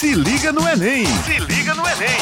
Se liga no Enem! Se liga no Enem!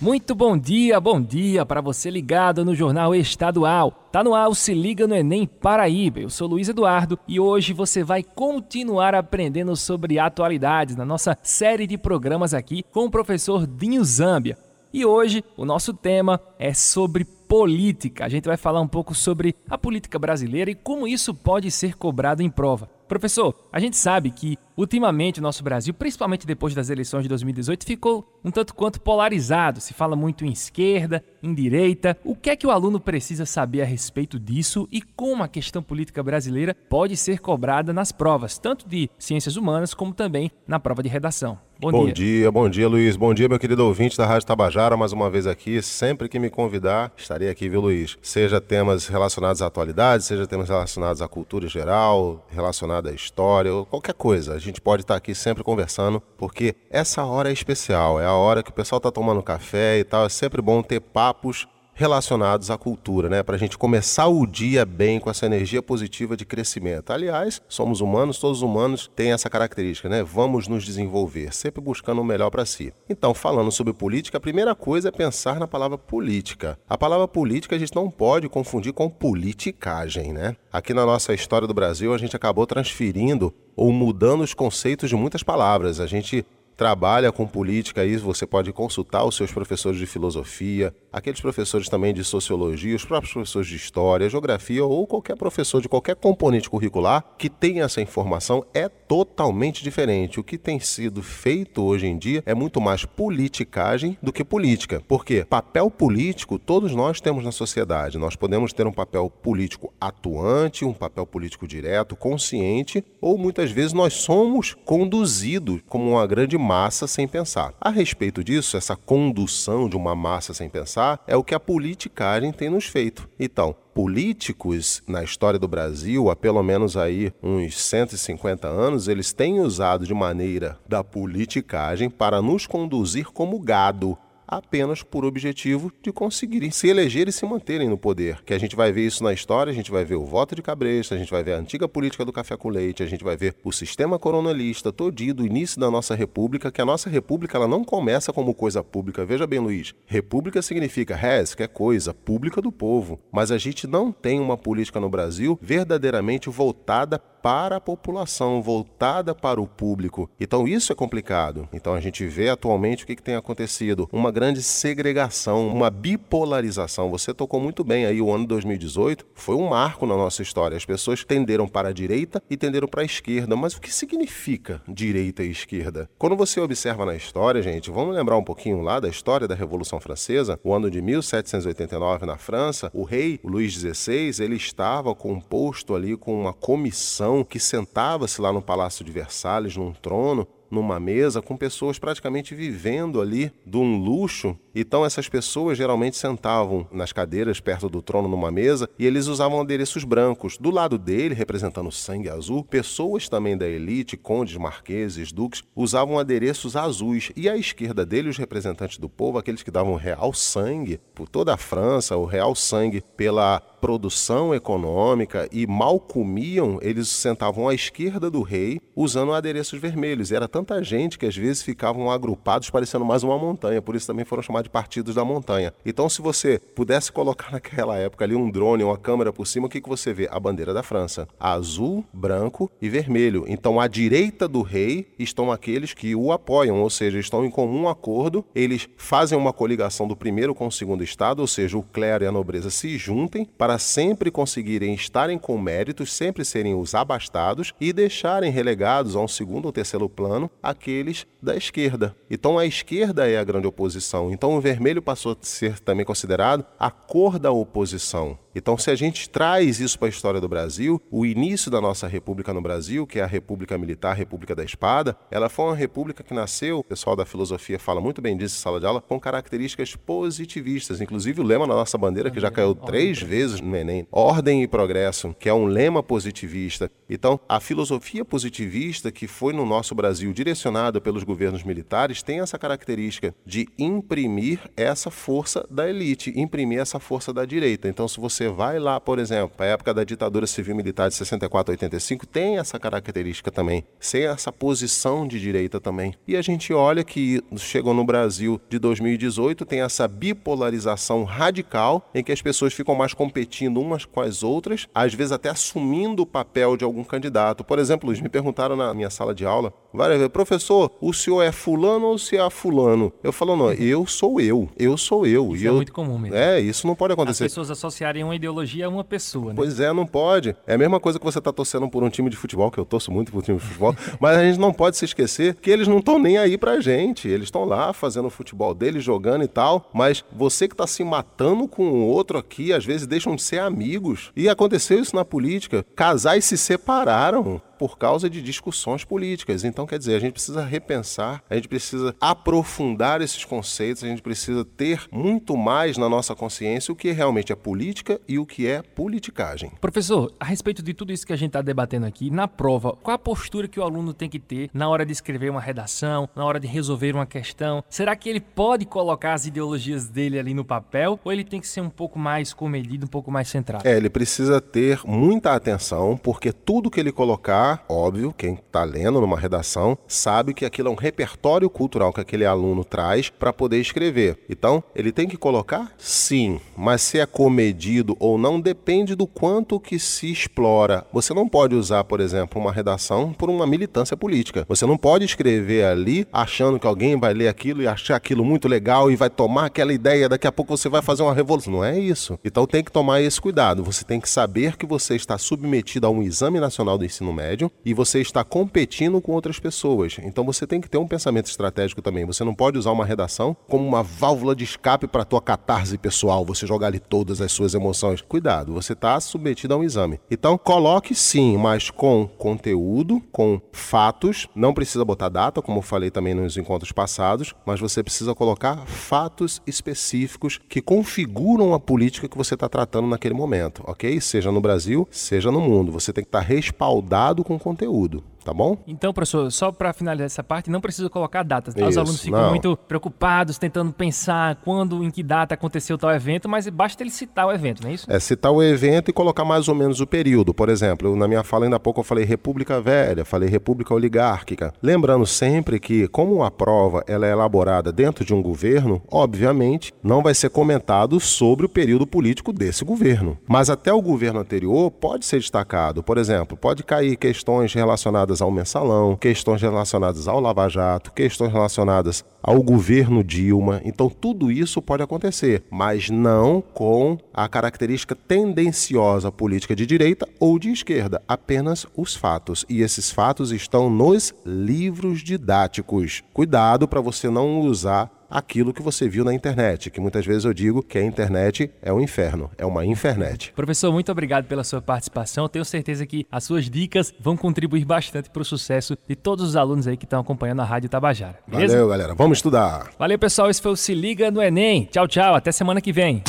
Muito bom dia, bom dia para você ligado no Jornal Estadual. Tá no ar o Se Liga no Enem Paraíba. Eu sou Luiz Eduardo e hoje você vai continuar aprendendo sobre atualidades na nossa série de programas aqui com o professor Dinho Zambia. E hoje o nosso tema é sobre política. A gente vai falar um pouco sobre a política brasileira e como isso pode ser cobrado em prova. Professor, a gente sabe que ultimamente o nosso Brasil, principalmente depois das eleições de 2018, ficou um tanto quanto polarizado. Se fala muito em esquerda, em direita. O que é que o aluno precisa saber a respeito disso e como a questão política brasileira pode ser cobrada nas provas, tanto de ciências humanas como também na prova de redação? Bom, bom dia. dia. bom dia, Luiz. Bom dia, meu querido ouvinte da Rádio Tabajara, mais uma vez aqui. Sempre que me convidar, estarei aqui, viu, Luiz? Seja temas relacionados à atualidade, seja temas relacionados à cultura geral, relacionados à história, ou qualquer coisa. A gente pode estar aqui sempre conversando, porque essa hora é especial. É a hora que o pessoal está tomando café e tal. É sempre bom ter papos relacionados à cultura, né? Para a gente começar o dia bem com essa energia positiva de crescimento. Aliás, somos humanos, todos humanos têm essa característica, né? Vamos nos desenvolver, sempre buscando o melhor para si. Então, falando sobre política, a primeira coisa é pensar na palavra política. A palavra política a gente não pode confundir com politicagem, né? Aqui na nossa história do Brasil, a gente acabou transferindo ou mudando os conceitos de muitas palavras. A gente trabalha com política aí, você pode consultar os seus professores de filosofia, aqueles professores também de sociologia, os próprios professores de história, geografia ou qualquer professor de qualquer componente curricular que tenha essa informação é totalmente diferente. O que tem sido feito hoje em dia é muito mais politicagem do que política. Porque papel político todos nós temos na sociedade. Nós podemos ter um papel político atuante, um papel político direto, consciente, ou muitas vezes nós somos conduzidos como uma grande massa sem pensar. A respeito disso, essa condução de uma massa sem pensar é o que a politicagem tem nos feito. Então, políticos na história do Brasil, há pelo menos aí uns 150 anos, eles têm usado de maneira da politicagem para nos conduzir como gado apenas por objetivo de conseguirem se eleger e se manterem no poder. Que a gente vai ver isso na história, a gente vai ver o voto de cabresto, a gente vai ver a antiga política do café com leite, a gente vai ver o sistema coronelista todinho do início da nossa república, que a nossa república ela não começa como coisa pública. Veja bem, Luiz, república significa res, que é coisa pública do povo, mas a gente não tem uma política no Brasil verdadeiramente voltada para a população, voltada para o público. Então isso é complicado. Então a gente vê atualmente o que, que tem acontecido, uma grande segregação, uma bipolarização. Você tocou muito bem aí o ano 2018 foi um marco na nossa história. As pessoas tenderam para a direita e tenderam para a esquerda. Mas o que significa direita e esquerda? Quando você observa na história, gente, vamos lembrar um pouquinho lá da história da Revolução Francesa, o ano de 1789 na França, o rei Luís XVI ele estava composto ali com uma comissão que sentava-se lá no Palácio de Versalhes, num trono, numa mesa com pessoas praticamente vivendo ali de um luxo. Então essas pessoas geralmente sentavam nas cadeiras perto do trono numa mesa e eles usavam adereços brancos. Do lado dele, representando sangue azul, pessoas também da elite, condes, marqueses, duques, usavam adereços azuis. E à esquerda dele, os representantes do povo, aqueles que davam real sangue por toda a França, o real sangue pela produção econômica e mal comiam, eles sentavam à esquerda do rei usando adereços vermelhos. E era tanta gente que às vezes ficavam agrupados parecendo mais uma montanha, por isso também foram chamados de partidos da montanha. Então, se você pudesse colocar naquela época ali um drone, uma câmera por cima, o que, que você vê? A bandeira da França. Azul, branco e vermelho. Então, à direita do rei estão aqueles que o apoiam, ou seja, estão em comum acordo, eles fazem uma coligação do primeiro com o segundo estado, ou seja, o clero e a nobreza se juntem para sempre conseguirem estarem com méritos, sempre serem os abastados e deixarem relegados a um segundo ou terceiro plano aqueles da esquerda. Então a esquerda é a grande oposição. Então o vermelho passou a ser também considerado a cor da oposição. Então, se a gente traz isso para a história do Brasil, o início da nossa república no Brasil, que é a República Militar, a República da Espada, ela foi uma república que nasceu, o pessoal da filosofia fala muito bem disso em sala de aula, com características positivistas. Inclusive o lema da nossa bandeira, que já caiu três vezes no Enem, Ordem e Progresso, que é um lema positivista. Então, a filosofia positivista que foi no nosso Brasil direcionada pelos governos militares tem essa característica de imprimir essa força da elite, imprimir essa força da direita. Então, se você você vai lá, por exemplo, a época da ditadura civil-militar de 64 a 85, tem essa característica também, sem essa posição de direita também. E a gente olha que chegou no Brasil de 2018, tem essa bipolarização radical, em que as pessoas ficam mais competindo umas com as outras, às vezes até assumindo o papel de algum candidato. Por exemplo, eles me perguntaram na minha sala de aula, várias vezes, professor, o senhor é fulano ou se é fulano? Eu falo, não, eu sou eu, eu sou eu. Isso e é eu... muito comum mesmo. É, isso não pode acontecer. As pessoas associarem uma ideologia a uma pessoa, né? Pois é, não pode. É a mesma coisa que você tá torcendo por um time de futebol, que eu torço muito por um time de futebol, mas a gente não pode se esquecer que eles não estão nem aí pra gente. Eles estão lá fazendo o futebol deles, jogando e tal, mas você que tá se matando com o outro aqui, às vezes deixam de ser amigos. E aconteceu isso na política. Casais se separaram por causa de discussões políticas. Então, quer dizer, a gente precisa repensar, a gente precisa aprofundar esses conceitos, a gente precisa ter muito mais na nossa consciência o que realmente é política e o que é politicagem. Professor, a respeito de tudo isso que a gente está debatendo aqui, na prova, qual a postura que o aluno tem que ter na hora de escrever uma redação, na hora de resolver uma questão? Será que ele pode colocar as ideologias dele ali no papel ou ele tem que ser um pouco mais comedido, um pouco mais centrado? É, ele precisa ter muita atenção, porque tudo que ele colocar óbvio, quem está lendo numa redação sabe que aquilo é um repertório cultural que aquele aluno traz para poder escrever. Então, ele tem que colocar? Sim, mas se é comedido ou não depende do quanto que se explora. Você não pode usar, por exemplo, uma redação por uma militância política. Você não pode escrever ali achando que alguém vai ler aquilo e achar aquilo muito legal e vai tomar aquela ideia, daqui a pouco você vai fazer uma revolução. Não é isso. Então tem que tomar esse cuidado. Você tem que saber que você está submetido a um exame nacional do ensino médio médio e você está competindo com outras pessoas. Então você tem que ter um pensamento estratégico também. Você não pode usar uma redação como uma válvula de escape para a tua catarse pessoal, você jogar ali todas as suas emoções. Cuidado, você está submetido a um exame. Então coloque sim, mas com conteúdo, com fatos. Não precisa botar data, como eu falei também nos encontros passados, mas você precisa colocar fatos específicos que configuram a política que você está tratando naquele momento, ok? Seja no Brasil, seja no mundo. Você tem que estar tá respaldado com conteúdo tá bom? Então, professor, só para finalizar essa parte, não precisa colocar datas. Tá? Os alunos ficam não. muito preocupados, tentando pensar quando, em que data aconteceu tal evento, mas basta ele citar o evento, não é isso? É, citar o evento e colocar mais ou menos o período. Por exemplo, na minha fala ainda há pouco eu falei República Velha, falei República Oligárquica. Lembrando sempre que, como a prova ela é elaborada dentro de um governo, obviamente não vai ser comentado sobre o período político desse governo. Mas até o governo anterior pode ser destacado. Por exemplo, pode cair questões relacionadas relacionadas ao mensalão, questões relacionadas ao Lava Jato, questões relacionadas ao governo Dilma. Então, tudo isso pode acontecer, mas não com a característica tendenciosa política de direita ou de esquerda, apenas os fatos. E esses fatos estão nos livros didáticos. Cuidado para você não usar aquilo que você viu na internet, que muitas vezes eu digo que a internet é um inferno, é uma infernet. Professor, muito obrigado pela sua participação. tenho certeza que as suas dicas vão contribuir bastante para o sucesso de todos os alunos aí que estão acompanhando a Rádio Tabajara. Beleza? Valeu, galera. Vamos estudar. Valeu, pessoal. Esse foi o Se Liga no Enem. Tchau, tchau. Até semana que vem.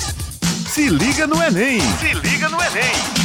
Se liga no Enem. Se liga no Enem.